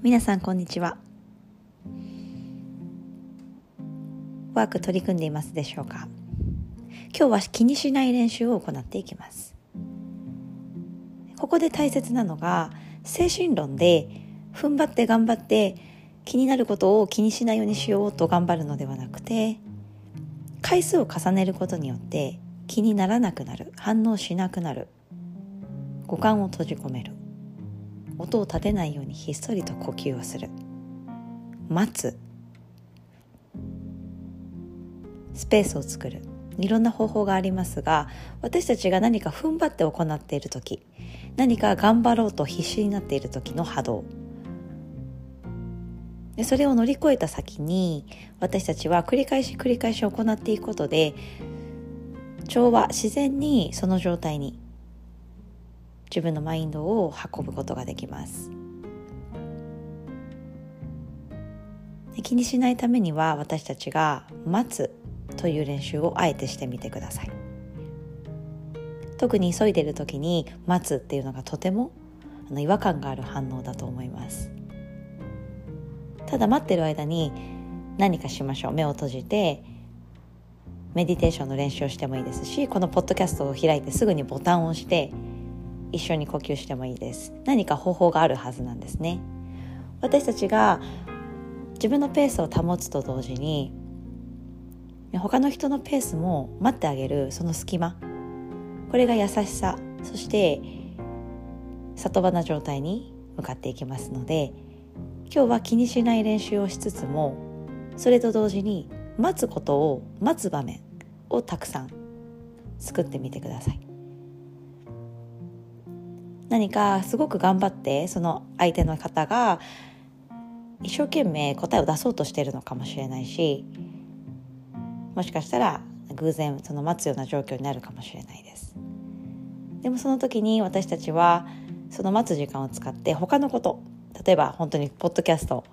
皆さんこんにちは。ワーク取り組んでいますでしょうか？今日は気にしない練習を行っていきます。ここで大切なのが精神論で踏ん張って頑張って気になることを気にしないようにしようと頑張るのではなくて回数を重ねることによって気にならなくなる反応しなくなる五感を閉じ込める。音を立てないようにひっそりと呼吸をする。待つ。スペースを作る。いろんな方法がありますが私たちが何か踏ん張って行っている時何か頑張ろうと必死になっている時の波動。でそれを乗り越えた先に私たちは繰り返し繰り返し行っていくことで調和自然にその状態に自分のマインドを運ぶことができます。気にしないためには私たちが待つという練習をあえてしてみてください。特に急いでる時に待つっていうのがとても違和感がある反応だと思います。ただ待ってる間に何かしましょう。目を閉じてメディテーションの練習をしてもいいですしこのポッドキャストを開いてすぐにボタンを押して一緒に呼吸してもいいです。何か方法があるはずなんですね。私たちが自分のペースを保つと同時に他の人のペースも待ってあげるその隙間。これが優しさ。そして里場な状態に向かっていきますので今日は気にしない練習をしつつもそれと同時に待つことを待つ場面をたくさん作ってみてください。何かすごく頑張ってその相手の方が一生懸命答えを出そうとしているのかもしれないしもしかしたら偶然その待つような状況になるかもしれないです。でもその時に私たちはその待つ時間を使って他のこと例えば本当にポッドキャストを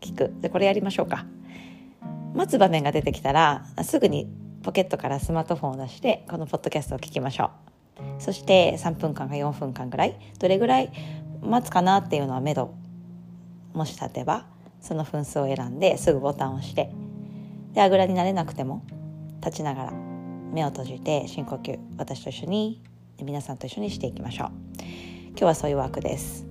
聞く。でこれやりましょうか。待つ場面が出てきたらすぐにポケットからスマートフォンを出してこのポッドキャストを聞きましょう。そして3分間か4分間ぐらいどれぐらい待つかなっていうのは目処もし立てばその分数を選んですぐボタンを押してであぐらになれなくても立ちながら目を閉じて深呼吸私と一緒に皆さんと一緒にしていきましょう。今日はそういうワークです。